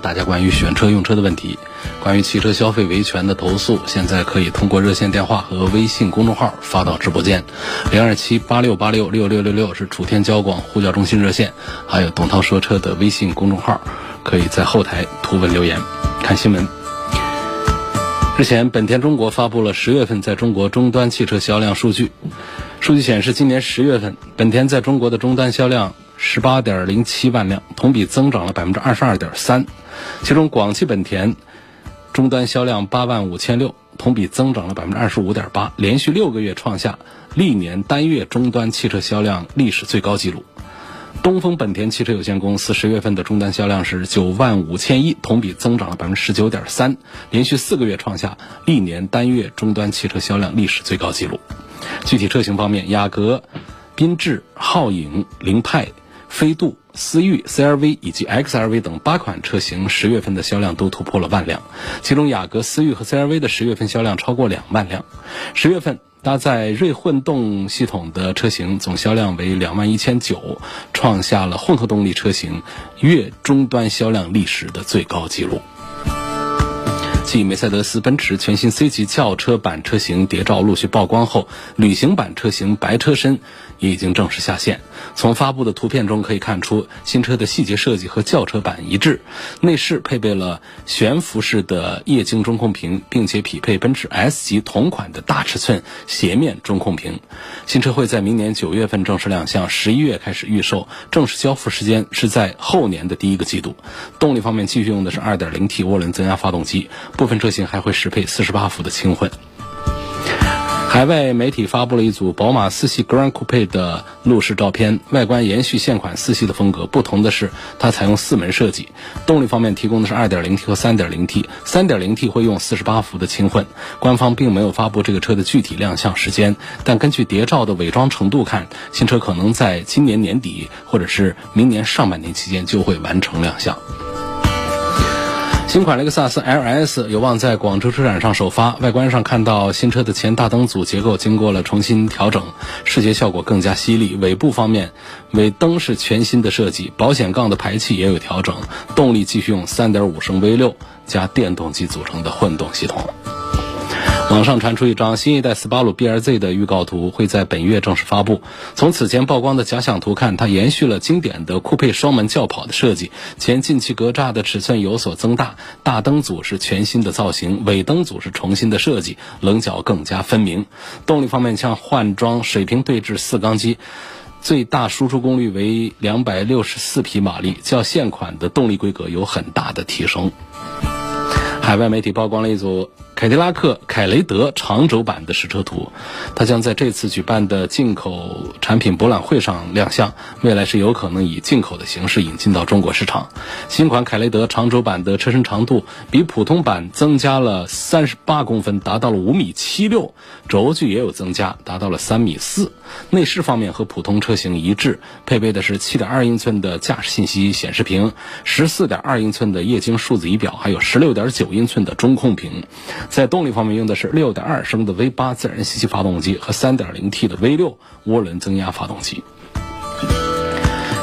大家关于选车用车的问题，关于汽车消费维权的投诉，现在可以通过热线电话和微信公众号发到直播间。零二七八六八六六六六六是楚天交广呼叫中心热线，还有董涛说车的微信公众号，可以在后台图文留言看新闻。日前，本田中国发布了十月份在中国终端汽车销量数据。数据显示，今年十月份，本田在中国的终端销量十八点零七万辆，同比增长了百分之二十二点三。其中，广汽本田终端销量八万五千六，同比增长了百分之二十五点八，连续六个月创下历年单月终端汽车销量历史最高纪录。东风本田汽车有限公司十月份的终端销量是九万五千一，同比增长了百分之十九点三，连续四个月创下历年单月终端汽车销量历史最高纪录。具体车型方面，雅阁、缤智、皓影、凌派、飞度、思域、CRV 以及 XRV 等八款车型十月份的销量都突破了万辆，其中雅阁、思域和 CRV 的十月份销量超过两万辆。十月份。搭载锐混动系统的车型总销量为两万一千九，创下了混合动力车型月终端销量历史的最高纪录。继梅赛德斯奔驰全新 C 级轿车版车型谍照陆续曝光后，旅行版车型白车身也已经正式下线。从发布的图片中可以看出，新车的细节设计和轿车版一致，内饰配备了悬浮式的液晶中控屏，并且匹配奔驰 S 级同款的大尺寸斜面中控屏。新车会在明年九月份正式亮相，十一月开始预售，正式交付时间是在后年的第一个季度。动力方面继续用的是 2.0T 涡轮增压发动机。部分车型还会适配四十八伏的轻混。海外媒体发布了一组宝马四系 Grand Coupe 的路试照片，外观延续现款四系的风格，不同的是它采用四门设计。动力方面提供的是 2.0T 和 3.0T，3.0T 会用四十八伏的轻混。官方并没有发布这个车的具体亮相时间，但根据谍照的伪装程度看，新车可能在今年年底或者是明年上半年期间就会完成亮相。新款雷克萨斯 LS 有望在广州车展上首发。外观上看到新车的前大灯组结构经过了重新调整，视觉效果更加犀利。尾部方面，尾灯是全新的设计，保险杠的排气也有调整。动力继续用3.5升 V6 加电动机组成的混动系统。网上传出一张新一代斯巴鲁 BRZ 的预告图，会在本月正式发布。从此前曝光的假想图看，它延续了经典的酷配双门轿跑的设计，前进气格栅的尺寸有所增大，大灯组是全新的造型，尾灯组是重新的设计，棱角更加分明。动力方面，将换装水平对置四缸机，最大输出功率为两百六十四匹马力，较现款的动力规格有很大的提升。海外媒体曝光了一组凯迪拉克凯雷德长轴版的实车图，它将在这次举办的进口产品博览会上亮相，未来是有可能以进口的形式引进到中国市场。新款凯雷德长轴版的车身长度比普通版增加了三十八公分，达到了五米七六，轴距也有增加，达到了三米四。内饰方面和普通车型一致，配备的是七点二英寸的驾驶信息显示屏，十四点二英寸的液晶数字仪表，还有十六点九英寸的中控屏。在动力方面，用的是6.2升的 V8 自然吸气发动机和 3.0T 的 V6 涡轮增压发动机。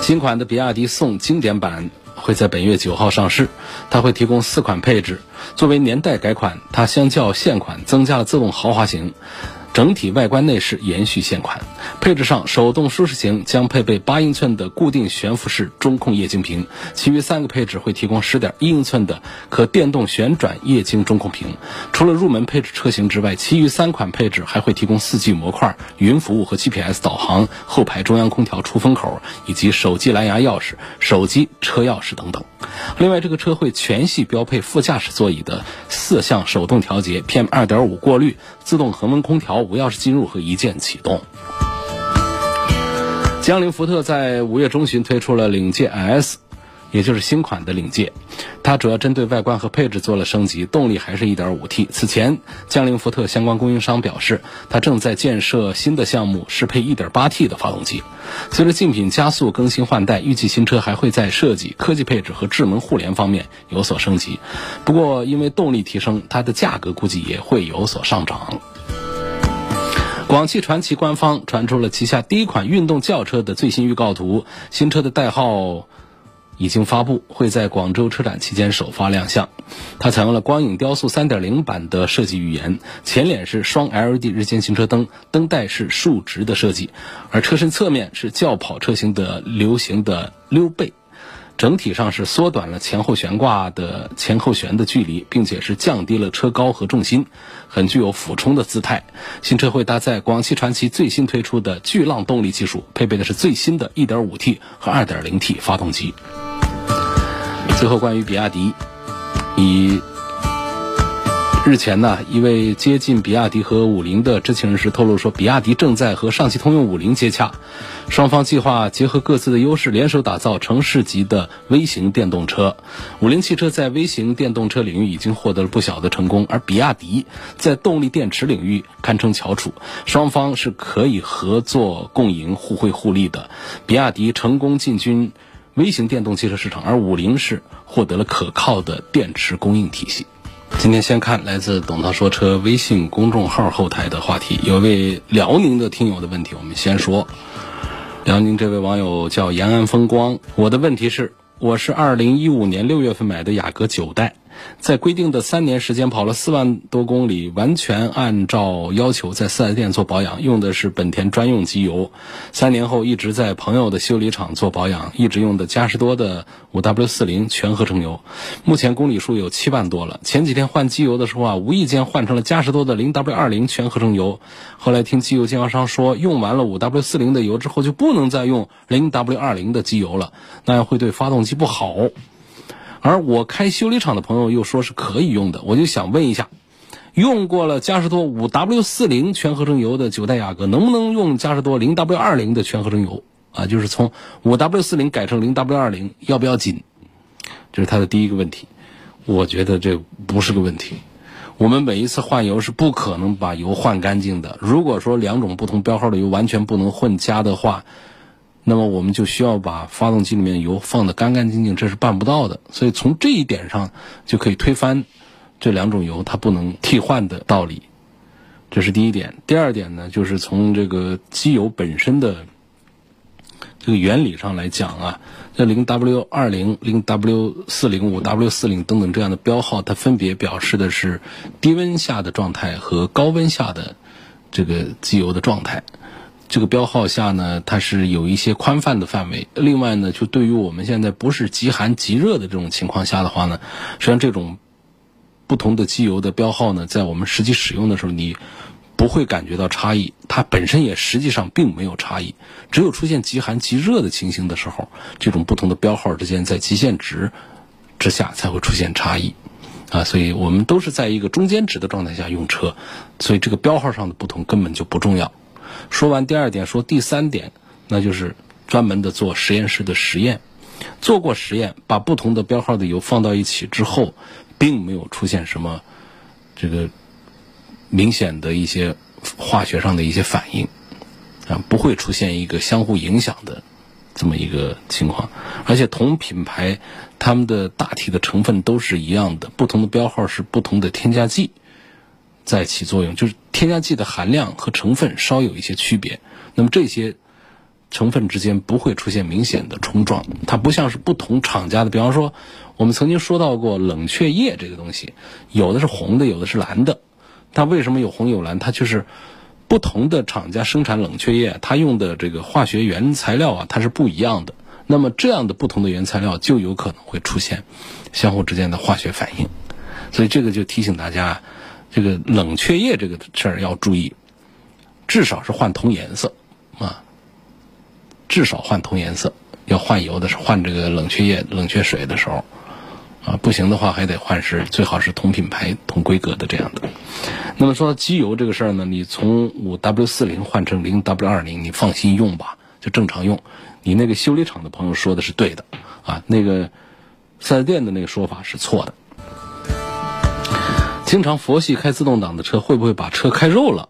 新款的比亚迪宋经典版会在本月九号上市，它会提供四款配置。作为年代改款，它相较现款增加了自动豪华型。整体外观内饰延续现款，配置上手动舒适型将配备八英寸的固定悬浮式中控液晶屏，其余三个配置会提供十点一英寸的可电动旋转液晶中控屏。除了入门配置车型之外，其余三款配置还会提供四 G 模块、云服务和 GPS 导航、后排中央空调出风口以及手机蓝牙钥匙、手机车钥匙等等。另外，这个车会全系标配副驾驶座椅的四项手动调节、PM 二点五过滤、自动恒温空调。无钥匙进入和一键启动。江铃福特在五月中旬推出了领界 S，也就是新款的领界，它主要针对外观和配置做了升级，动力还是一点五 T。此前，江铃福特相关供应商表示，它正在建设新的项目，适配一点八 T 的发动机。随着竞品加速更新换代，预计新车还会在设计、科技配置和智能互联方面有所升级。不过，因为动力提升，它的价格估计也会有所上涨。广汽传祺官方传出了旗下第一款运动轿车的最新预告图，新车的代号。已经发布，会在广州车展期间首发亮相。它采用了光影雕塑3.0版的设计语言，前脸是双 LED 日间行车灯，灯带是竖直的设计，而车身侧面是轿跑车型的流行的溜背。整体上是缩短了前后悬挂的前后悬的距离，并且是降低了车高和重心，很具有俯冲的姿态。新车会搭载广汽传祺最新推出的巨浪动力技术，配备的是最新的 1.5T 和 2.0T 发动机。最后，关于比亚迪，以日前呢，一位接近比亚迪和五菱的知情人士透露说，比亚迪正在和上汽通用五菱接洽，双方计划结合各自的优势，联手打造城市级的微型电动车。五菱汽车在微型电动车领域已经获得了不小的成功，而比亚迪在动力电池领域堪称翘楚，双方是可以合作共赢、互惠互利的。比亚迪成功进军。微型电动汽车市场，而五菱是获得了可靠的电池供应体系。今天先看来自董涛说车微信公众号后台的话题，有位辽宁的听友的问题，我们先说。辽宁这位网友叫延安风光，我的问题是，我是二零一五年六月份买的雅阁九代。在规定的三年时间跑了四万多公里，完全按照要求在四 S 店做保养，用的是本田专用机油。三年后一直在朋友的修理厂做保养，一直用的嘉实多的五 W 四零全合成油。目前公里数有七万多了。前几天换机油的时候啊，无意间换成了嘉实多的零 W 二零全合成油。后来听机油经销商说，用完了五 W 四零的油之后就不能再用零 W 二零的机油了，那样会对发动机不好。而我开修理厂的朋友又说是可以用的，我就想问一下，用过了嘉实多五 W 四零全合成油的九代雅阁，能不能用嘉实多零 W 二零的全合成油啊？就是从五 W 四零改成零 W 二零，要不要紧？这是他的第一个问题。我觉得这不是个问题。我们每一次换油是不可能把油换干净的。如果说两种不同标号的油完全不能混加的话，那么我们就需要把发动机里面油放得干干净净，这是办不到的。所以从这一点上就可以推翻这两种油它不能替换的道理。这是第一点。第二点呢，就是从这个机油本身的这个原理上来讲啊，这零 W 二零、零 W 四零、五 W 四零等等这样的标号，它分别表示的是低温下的状态和高温下的这个机油的状态。这个标号下呢，它是有一些宽泛的范围。另外呢，就对于我们现在不是极寒极热的这种情况下的话呢，实际上这种不同的机油的标号呢，在我们实际使用的时候，你不会感觉到差异。它本身也实际上并没有差异，只有出现极寒极热的情形的时候，这种不同的标号之间在极限值之下才会出现差异。啊，所以我们都是在一个中间值的状态下用车，所以这个标号上的不同根本就不重要。说完第二点，说第三点，那就是专门的做实验室的实验，做过实验，把不同的标号的油放到一起之后，并没有出现什么这个明显的一些化学上的一些反应，啊，不会出现一个相互影响的这么一个情况，而且同品牌它们的大体的成分都是一样的，不同的标号是不同的添加剂。在起作用，就是添加剂的含量和成分稍有一些区别。那么这些成分之间不会出现明显的冲撞，它不像是不同厂家的。比方说，我们曾经说到过冷却液这个东西，有的是红的，有的是蓝的。它为什么有红有蓝？它就是不同的厂家生产冷却液，它用的这个化学原材料啊，它是不一样的。那么这样的不同的原材料就有可能会出现相互之间的化学反应。所以这个就提醒大家。这个冷却液这个事儿要注意，至少是换同颜色啊，至少换同颜色。要换油的时候换这个冷却液、冷却水的时候啊，不行的话还得换是最好是同品牌、同规格的这样的。那么说到机油这个事儿呢，你从五 W 四零换成零 W 二零，你放心用吧，就正常用。你那个修理厂的朋友说的是对的啊，那个四 S 店的那个说法是错的。经常佛系开自动挡的车，会不会把车开肉了？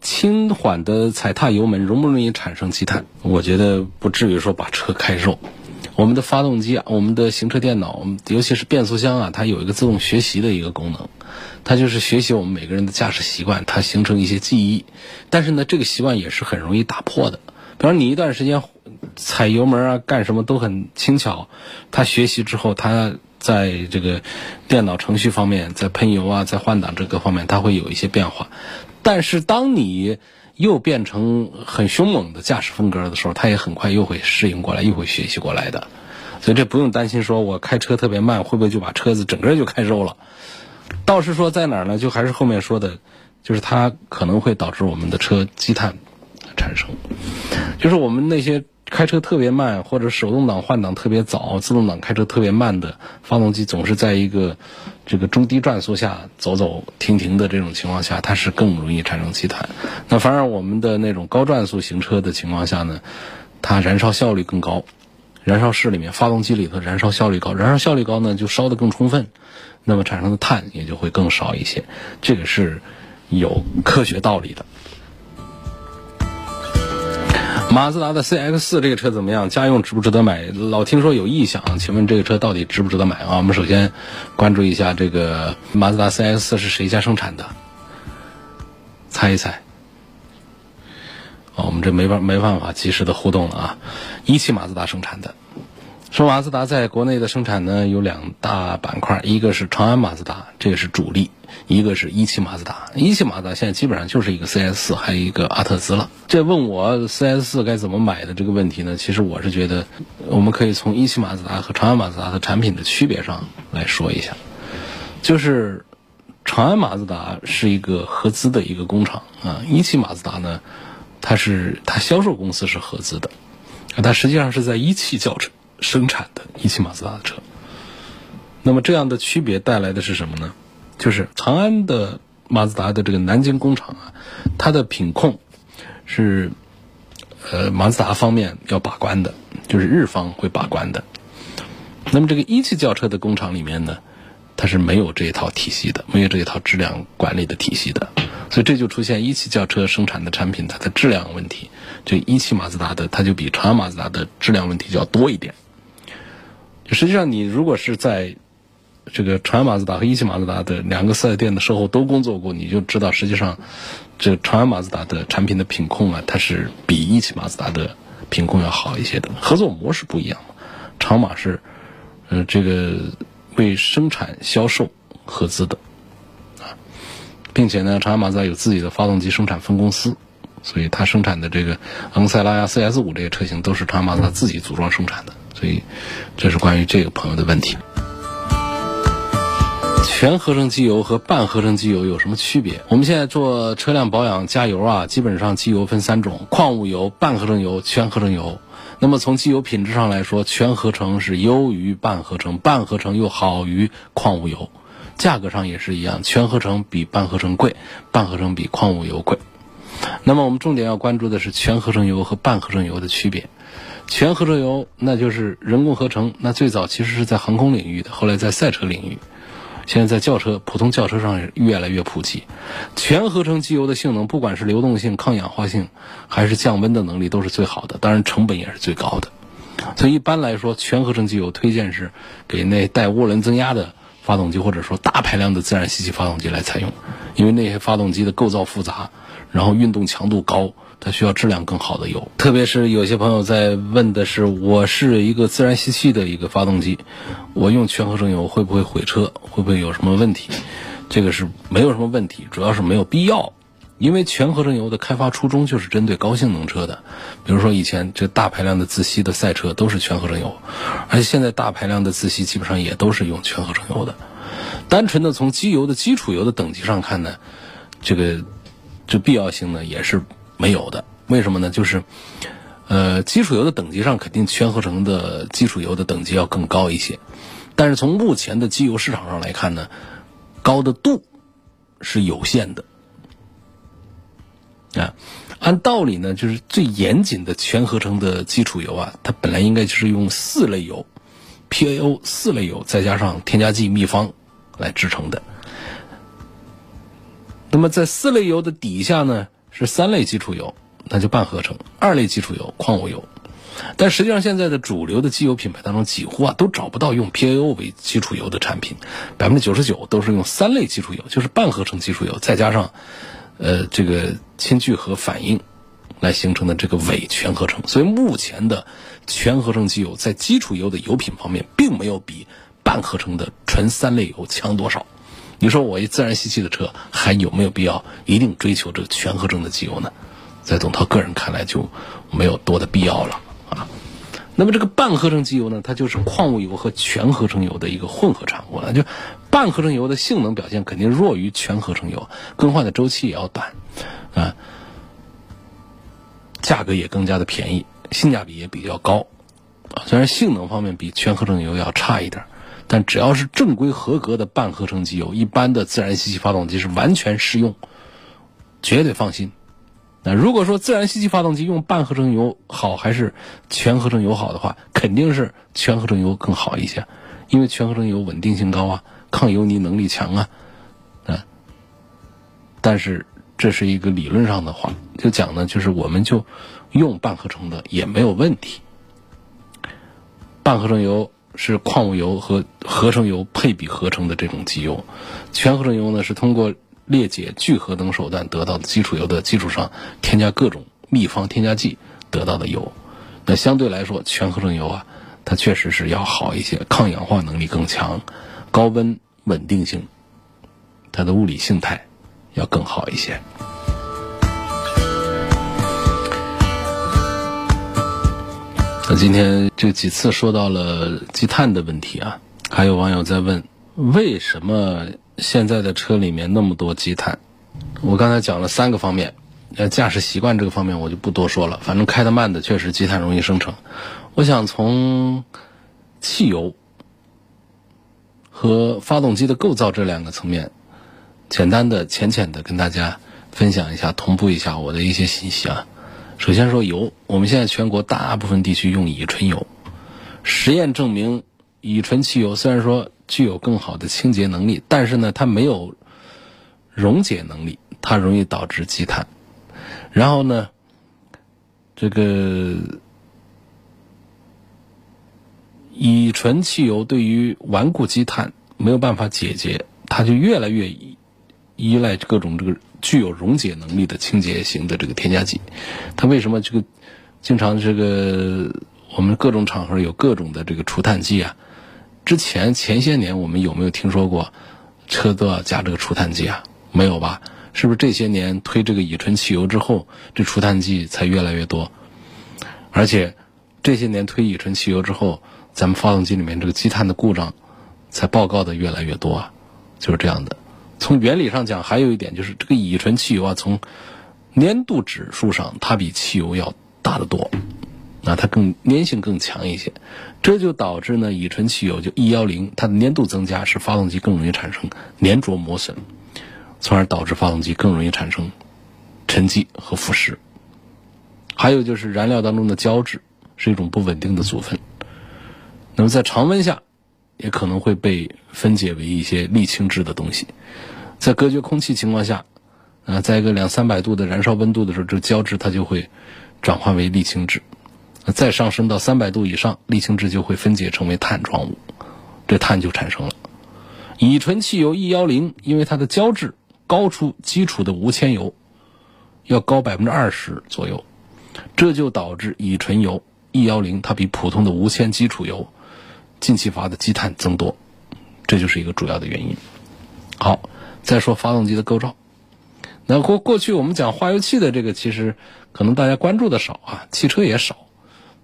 轻缓的踩踏油门，容不容易产生积碳？我觉得不至于说把车开肉。我们的发动机啊，我们的行车电脑，尤其是变速箱啊，它有一个自动学习的一个功能，它就是学习我们每个人的驾驶习惯，它形成一些记忆。但是呢，这个习惯也是很容易打破的。比方你一段时间踩油门啊，干什么都很轻巧，它学习之后，它在这个电脑程序方面，在喷油啊，在换挡这个方面，它会有一些变化。但是当你又变成很凶猛的驾驶风格的时候，它也很快又会适应过来，又会学习过来的。所以这不用担心，说我开车特别慢，会不会就把车子整个就开肉了？倒是说在哪儿呢？就还是后面说的，就是它可能会导致我们的车积碳产生，就是我们那些。开车特别慢，或者手动挡换挡特别早，自动挡开车特别慢的发动机，总是在一个这个中低转速下走走停停的这种情况下，它是更容易产生积碳。那反而我们的那种高转速行车的情况下呢，它燃烧效率更高，燃烧室里面发动机里头燃烧效率高，燃烧效率高呢就烧得更充分，那么产生的碳也就会更少一些，这个是有科学道理的。马自达的 CX 四这个车怎么样？家用值不值得买？老听说有异响，请问这个车到底值不值得买啊？我们首先关注一下这个马自达 CX 四是谁家生产的？猜一猜。哦，我们这没办没办法及时的互动了啊！一汽马自达生产的。说马自达在国内的生产呢，有两大板块，一个是长安马自达，这个是主力；一个是一汽马自达。一汽马自达现在基本上就是一个 CS 四，还有一个阿特兹了。这问我 CS 四该怎么买的这个问题呢？其实我是觉得，我们可以从一汽马自达和长安马自达的产品的区别上来说一下。就是长安马自达是一个合资的一个工厂啊，一汽马自达呢，它是它销售公司是合资的，它实际上是在一汽轿车。生产的一汽马自达的车，那么这样的区别带来的是什么呢？就是长安的马自达的这个南京工厂啊，它的品控是呃马自达方面要把关的，就是日方会把关的。那么这个一汽轿车的工厂里面呢，它是没有这一套体系的，没有这一套质量管理的体系的，所以这就出现一汽轿车生产的产品它的质量问题，就一汽马自达的它就比长安马自达的质量问题就要多一点。实际上，你如果是在这个长安马自达和一汽马自达的两个四 S 店的售后都工作过，你就知道，实际上这长安马自达的产品的品控啊，它是比一汽马自达的品控要好一些的。合作模式不一样，长马是呃这个为生产销售合资的啊，并且呢，长安马自达有自己的发动机生产分公司，所以它生产的这个昂克赛拉呀、CS 五这些车型都是长安马自达自己组装生产的。所以，这是关于这个朋友的问题。全合成机油和半合成机油有什么区别？我们现在做车辆保养加油啊，基本上机油分三种：矿物油、半合成油、全合成油。那么从机油品质上来说，全合成是优于半合成，半合成又好于矿物油。价格上也是一样，全合成比半合成贵，半合成比矿物油贵。那么我们重点要关注的是全合成油和半合成油的区别。全合成油那就是人工合成，那最早其实是在航空领域的，后来在赛车领域，现在在轿车、普通轿车上也越来越普及。全合成机油的性能，不管是流动性、抗氧化性，还是降温的能力，都是最好的，当然成本也是最高的。所以一般来说，全合成机油推荐是给那带涡轮增压的发动机，或者说大排量的自然吸气发动机来采用，因为那些发动机的构造复杂，然后运动强度高。它需要质量更好的油，特别是有些朋友在问的是，我是一个自然吸气的一个发动机，我用全合成油会不会毁车？会不会有什么问题？这个是没有什么问题，主要是没有必要，因为全合成油的开发初衷就是针对高性能车的，比如说以前这大排量的自吸的赛车都是全合成油，而且现在大排量的自吸基本上也都是用全合成油的。单纯的从机油的基础油的等级上看呢，这个这必要性呢也是。没有的，为什么呢？就是，呃，基础油的等级上肯定全合成的基础油的等级要更高一些，但是从目前的机油市场上来看呢，高的度是有限的。啊，按道理呢，就是最严谨的全合成的基础油啊，它本来应该就是用四类油，PAO 四类油，再加上添加剂秘方来制成的。那么在四类油的底下呢，是三类基础油，那就半合成；二类基础油，矿物油。但实际上，现在的主流的机油品牌当中，几乎啊都找不到用 PAO 为基础油的产品，百分之九十九都是用三类基础油，就是半合成基础油，再加上呃这个氢聚合反应来形成的这个伪全合成。所以目前的全合成机油在基础油的油品方面，并没有比半合成的纯三类油强多少。你说我一自然吸气的车还有没有必要一定追求这个全合成的机油呢？在董涛个人看来就没有多的必要了啊。那么这个半合成机油呢，它就是矿物油和全合成油的一个混合产物了。就半合成油的性能表现肯定弱于全合成油，更换的周期也要短啊，价格也更加的便宜，性价比也比较高啊。虽然性能方面比全合成油要差一点。但只要是正规合格的半合成机油，一般的自然吸气发动机是完全适用，绝对放心。那如果说自然吸气发动机用半合成油好还是全合成油好的话，肯定是全合成油更好一些，因为全合成油稳定性高啊，抗油泥能力强啊，啊。但是这是一个理论上的话，就讲呢，就是我们就用半合成的也没有问题，半合成油。是矿物油和合成油配比合成的这种机油，全合成油呢是通过裂解、聚合等手段得到的基础油的基础上，添加各种秘方添加剂得到的油。那相对来说，全合成油啊，它确实是要好一些，抗氧化能力更强，高温稳定性，它的物理性态要更好一些。今天这几次说到了积碳的问题啊，还有网友在问，为什么现在的车里面那么多积碳？我刚才讲了三个方面，呃，驾驶习惯这个方面我就不多说了，反正开得慢的确实积碳容易生成。我想从汽油和发动机的构造这两个层面，简单的、浅浅的跟大家分享一下，同步一下我的一些信息啊。首先说油，我们现在全国大部分地区用乙醇油，实验证明，乙醇汽油虽然说具有更好的清洁能力，但是呢，它没有溶解能力，它容易导致积碳。然后呢，这个乙醇汽油对于顽固积碳没有办法解决，它就越来越依赖各种这个。具有溶解能力的清洁型的这个添加剂，它为什么这个经常这个我们各种场合有各种的这个除碳剂啊？之前前些年我们有没有听说过车都要加这个除碳剂啊？没有吧？是不是这些年推这个乙醇汽油之后，这除碳剂才越来越多？而且这些年推乙醇汽油之后，咱们发动机里面这个积碳的故障才报告的越来越多啊？就是这样的。从原理上讲，还有一点就是这个乙醇汽油啊，从粘度指数上，它比汽油要大得多，那它更粘性更强一些，这就导致呢，乙醇汽油就 E 幺零，它的粘度增加，使发动机更容易产生粘着磨损，从而导致发动机更容易产生沉积和腐蚀。还有就是燃料当中的胶质是一种不稳定的组分，那么在常温下。也可能会被分解为一些沥青质的东西，在隔绝空气情况下，啊，在一个两三百度的燃烧温度的时候，这胶质它就会转化为沥青质，再上升到三百度以上，沥青质就会分解成为碳状物，这碳就产生了。乙醇汽油 E 幺零，因为它的胶质高出基础的无铅油，要高百分之二十左右，这就导致乙醇油 E 幺零它比普通的无铅基础油。进气阀的积碳增多，这就是一个主要的原因。好，再说发动机的构造。那过过去我们讲化油器的这个，其实可能大家关注的少啊，汽车也少。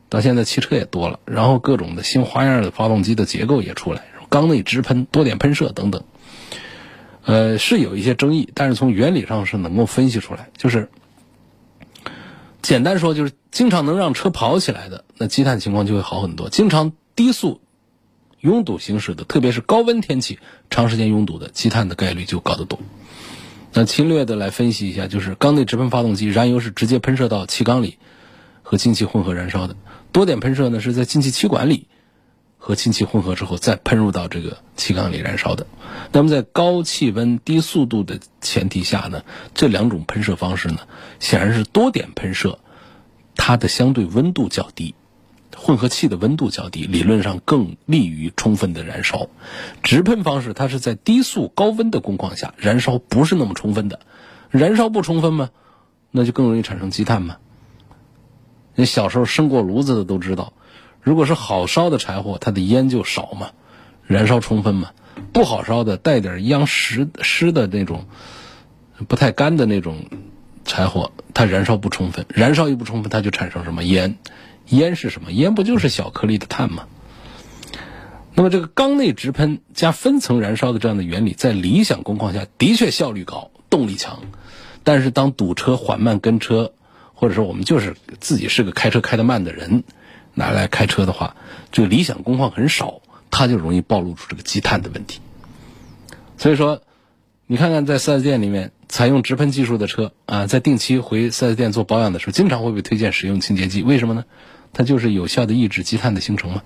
到现在汽车也多了，然后各种的新花样的发动机的结构也出来，缸内直喷、多点喷射等等。呃，是有一些争议，但是从原理上是能够分析出来。就是简单说，就是经常能让车跑起来的，那积碳情况就会好很多。经常低速。拥堵行驶的，特别是高温天气、长时间拥堵的，积碳的概率就高得多。那侵略的来分析一下，就是缸内直喷发动机，燃油是直接喷射到气缸里和进气混合燃烧的；多点喷射呢是在进气气管里和氢气混合之后再喷入到这个气缸里燃烧的。那么在高气温低速度的前提下呢，这两种喷射方式呢，显然是多点喷射，它的相对温度较低，混合气的温度较低，理论上更利于充分的燃烧。直喷方式它是在低速高温的工况下燃烧不是那么充分的，燃烧不充分嘛，那就更容易产生积碳嘛。你小时候生过炉子的都知道，如果是好烧的柴火，它的烟就少嘛，燃烧充分嘛。不好烧的带点秧湿湿的那种，不太干的那种柴火，它燃烧不充分，燃烧一不充分，它就产生什么烟？烟是什么？烟不就是小颗粒的碳吗？那么这个缸内直喷加分层燃烧的这样的原理，在理想工况下的确效率高，动力强，但是当堵车、缓慢跟车，或者说我们就是自己是个开车开得慢的人，拿来开车的话，这个理想工况很少。它就容易暴露出这个积碳的问题，所以说，你看看在四 S 店里面采用直喷技术的车啊，在定期回四 S 店做保养的时候，经常会被推荐使用清洁剂，为什么呢？它就是有效的抑制积碳的形成嘛。